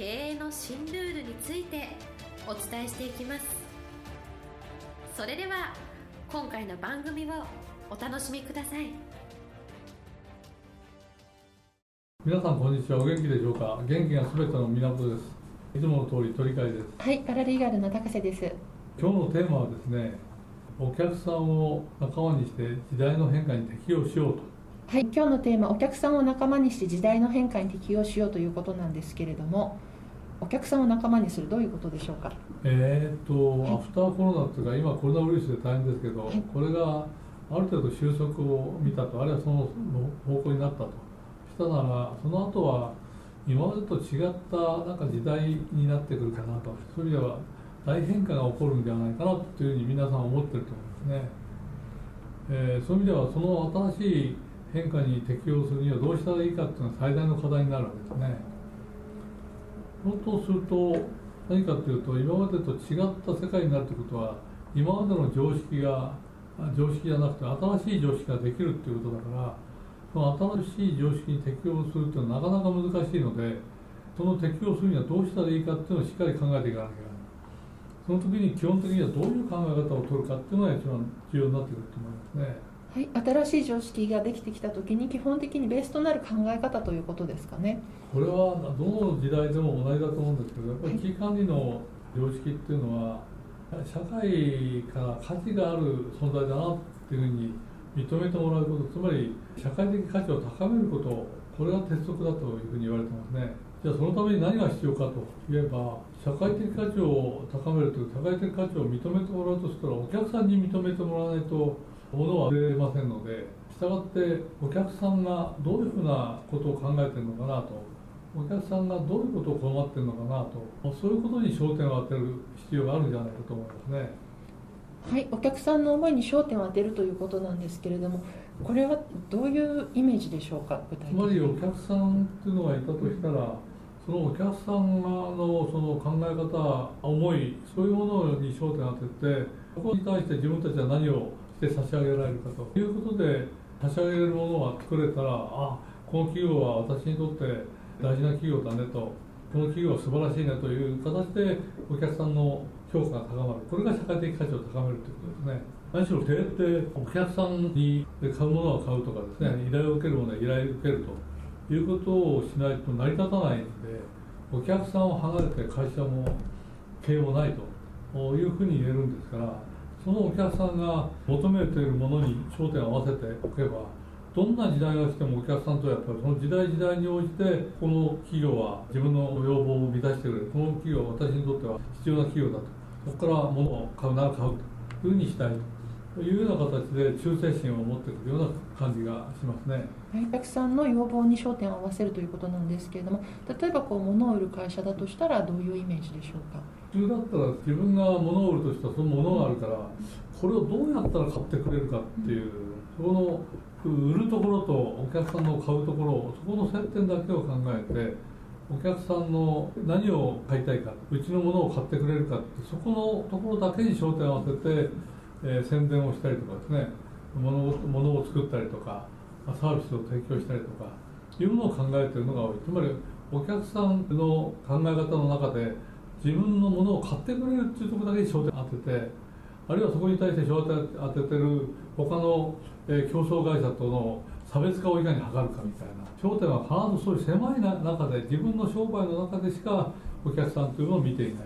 経営の新ルールについてお伝えしていきます。それでは今回の番組をお楽しみください。皆さんこんにちは。お元気でしょうか？元気がすべての源です。いつもの通り鳥飼です。はいパラリーガルの高瀬です。今日のテーマはですねお客さんを仲間にして時代の変化に適応しようと。はい今日のテーマお客さんを仲間にして時代の変化に適応しようということなんですけれどもお客さんを仲間にするどういうことでしょうか？えー、っと、はい、アフターコロナっていうか今コロナウイルスで大変ですけど、はい、これがある程度収束を見たとあるいはその方向になったと。したならその後は今までと違ったなんか時代になってくるかなと。そういう意味では大変化が起こるんじゃないかなというふうに皆さん思ってると思いますね、えー、そういう意味ではその新しい変化に適応するにはどうしたらいいかっていうのが最大の課題になるわけですねとすると何かというと今までと違った世界になるということは今までの常識が常識じゃなくて新しい常識ができるっていうことだからその新しい常識に適応するっていうのはなかなか難しいのでその適応するにはどうしたらいいかっていうのをしっかり考えていかなきゃいけないその時に基本的にはどういう考え方を取るかっていうのが一番重要になってくると思いますね。はい、新しい常識ができてきた時に基本的にベースとなる考え方ということですかね。これはどの時代でも同じだと思うんですけどやっぱり危機管理の常識っていうのは社会から価値がある存在だなっていうふうに認めてもらうことつまり社会的価値を高めることこれが鉄則だというふうに言われてますね。じゃあそのために何が必要かといえば社会的価値を高めるという社会的価値を認めてもらうとしたらお客さんに認めてもらわないとものは売れませんのでしたがってお客さんがどういうふうなことを考えてるのかなとお客さんがどういうことを困ってるのかなとそういうことに焦点を当てる必要があるんじゃないかと思いますね。はい、お客さんの思いに焦点を当てるということなんですけれども、これはどういうイメージでしょうか、具体的に。つまりお客さんっていうのがいたとしたら、そのお客さんのその考え方、思い、そういうものに焦点を当てて、ここに対して自分たちは何をして差し上げられるかと。いうことで差し上げるものが作れたらあこの企業は私にとって大事な企業だねと。この企業は素晴らしいねという形でお客さんの評価が高まる。これが社会的価値を高めるということですね。何しろ経営ってお客さんに買うものは買うとかですね依頼を受けるものは依頼を受けると。いうことをしないと成り立たないのでお客さんを離れて会社も経営もないと。いうふうに言えるんですからそのお客さんが求めているものに焦点を合わせておけばどんな時代が来てもお客さんとやっぱりその時代時代に応じてこの企業は自分の要望を満たしてくれる。この企業は私にとっては必要な企業だと。そこから物を買うなら買うというふうにしたいと。いうような形で忠誠心を持ってくるような感じがしますね。お客さんの要望に焦点を合わせるということなんですけれども例えばこう物を売る会社だとしたらどういうイメージでしょうか？普通だったら自分が物を売るとしたらその物があるからこれをどうやったら買ってくれるかっていうそこの売るところとお客さんの買うところそこの接点だけを考えてお客さんの何を買いたいかうちのものを買ってくれるかってそこのところだけに焦点を合わせて、えー、宣伝をしたりとかですね。物物を作ったりとかサービスを提供したりとかいうものを考えているのが多い。つまりお客さんの考え方の中で自分のものを買ってくれるっていうところだけに焦点を当ててあるいはそこに対して焦点を当ててる他の、えー、競争会社との差別化をいかに図るかみたいな焦点は必ずそういう狭い中で自分の商売の中でしかお客さんというのを見ていない。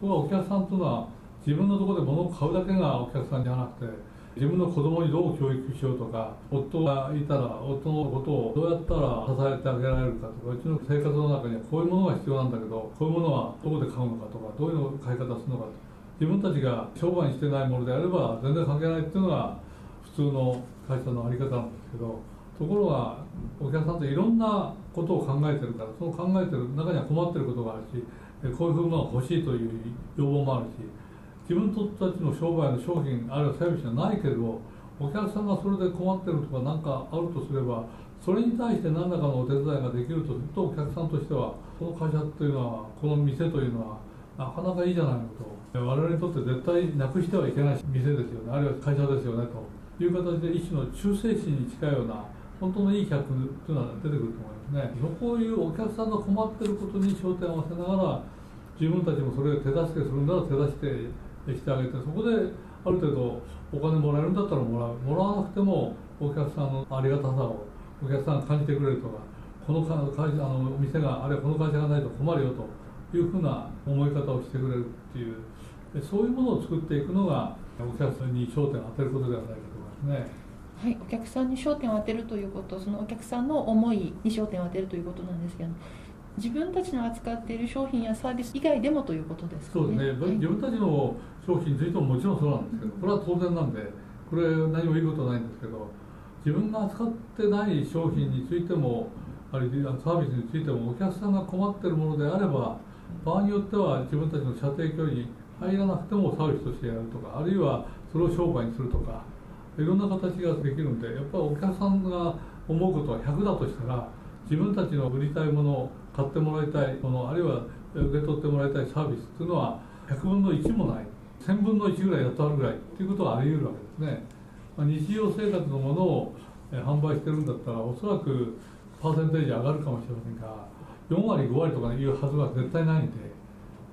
ところがお客さんというのは自分のところで物を買うだけがお客さんじゃなくて自分の子供にどう教育しようとか夫がいたら夫のことをどうやったら支えてあげられるかとかうちの生活の中にはこういうものが必要なんだけどこういうものはどこで買うのかとかどういうのを買い方するのかと自分たちが商売してないものであれば全然関係ないっていうのが普通の会社の在り方なんですけどところがお客さんといろんなことを考えてるからその考えてる中には困ってることがあるしこういうふうなのが欲しいという要望もあるし自分たちの商売の商品あるいはサービスじゃないけどお客さんがそれで困ってるとか何かあるとすればそれに対して何らかのお手伝いができるとするとお客さんとしてはこの会社っていうのはこの店というのはなかなかいいじゃないのと。我々にとって絶対なくしてはいけない店ですよね。あるいは会社ですよねと。いう形で一種の忠誠心に近いような本当のいい客というのは出てくると思いますね。そういうお客さんが困ってることに焦点を合わせながら自分たちもそれを手助けするんだら手助けしてあげてそこである程度お金もらえるんだったらもらうもらわなくてもお客さんのありがたさをお客さんが感じてくれるとかこの会社あのお店があるいはこの会社がないと困るよというふうな思い方をしてくれるっていうそういうものを作っていくのがお客さんに焦点を当てることではないかと思いますね。はい、お客さんに焦点を当てるということそのお客さんの思いに焦点を当てるということなんですけど自分たちの扱っている商品やサービス以外でもということですか、ね、そうですね、はい、自分たちの商品についてももちろんそうなんですけどこれは当然なんでこれ何もいいことないんですけど自分が扱ってない商品についてもあるいはサービスについてもお客さんが困ってるものであれば場合によっては自分たちの射程距離に入らなくてもサービスとしてやるとかあるいはそれを商売にするとかいろんな形ができるんでやっぱりお客さんが思うことは100だとしたら自分たちの売りたいもの買ってもらいたいものあるいは受け取ってもらいたいサービスっていうのは100分の1もない1000分の1ぐらいやっとあるぐらいっていうことはあり得るわけですね、まあ、日常生活のものを販売してるんだったらおそらくパーセンテージ上がるかもしれませんが4割5割とかいうはずは絶対ないんで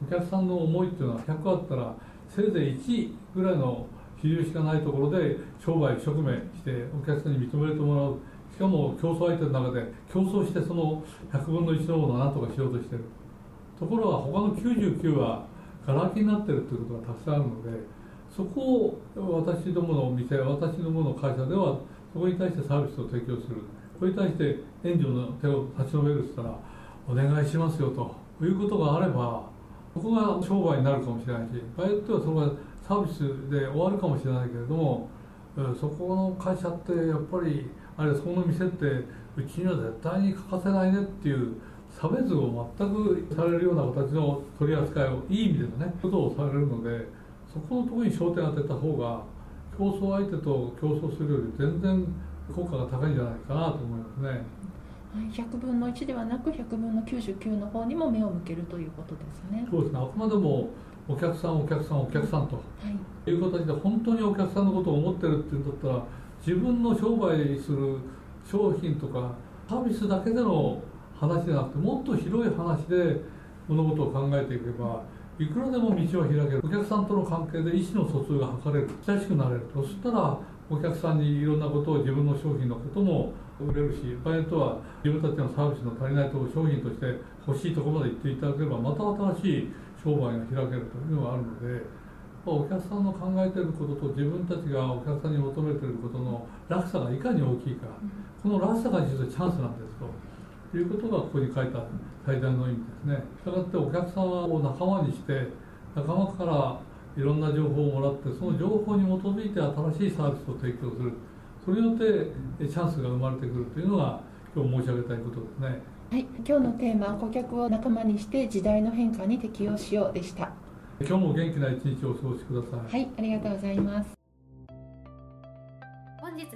お客さんの思いっていうのは100あったらせいぜい1ぐらいの比重しかないところで商売一生懸命してお客さんに認めてもらう。かも競争相手の中で競争してその100分の1のものを何とかしようとしてる。ところが他の99はがら空きになってるということがたくさんあるのでそこを私どものお店私どもの会社ではそこに対してサービスを提供する。これに対して援助の手を差し伸べるって言ったらお願いしますよと。いうことがあればそこが商売になるかもしれないし場合によってはそこがサービスで終わるかもしれないけれどもそこの会社ってやっぱりあるいはそこの店ってうちには絶対に欠かせないねっていう差別を全くされるような形の取り扱いをいい意味でのねことをされるのでそこのところに焦点を当てた方が競争相手と競争するより全然効果が高いんじゃないかなと思いますね。100分の1ではなく100分の99の方にも目を向けるということですね。そうですねあくまでもお客さんお客さんお客さんと、はい、いう形で本当にお客さんのことを思ってるっていうんだったら自分の商売する商品とかサービスだけでの話じゃなくてもっと広い話で物事を考えていけばいくらでも道は開ける。お客さんとの関係で意思の疎通が図れる。親しくなれる。そしたらお客さんにいろんなことを自分の商品のことも売れるし場合とは自分たちのサービスの足りないところ商品として欲しいところまで行っていただければまた新しい商売が開けるというのがあるのでお客さんの考えていることと自分たちがお客さんに求めている落差がいかに大きいか、この落差が実はチャンスなんですということがここに書いた最大の意味ですね。したがってお客さんを仲間にして仲間からいろんな情報をもらってその情報に基づいて新しいサービスを提供するそれによってチャンスが生まれてくるというのが今日申し上げたいことですね。はい、今日のテーマは顧客を仲間にして時代の変化に適応しようでした。今日も元気な一日をお過ごしください。はい、ありがとうございます。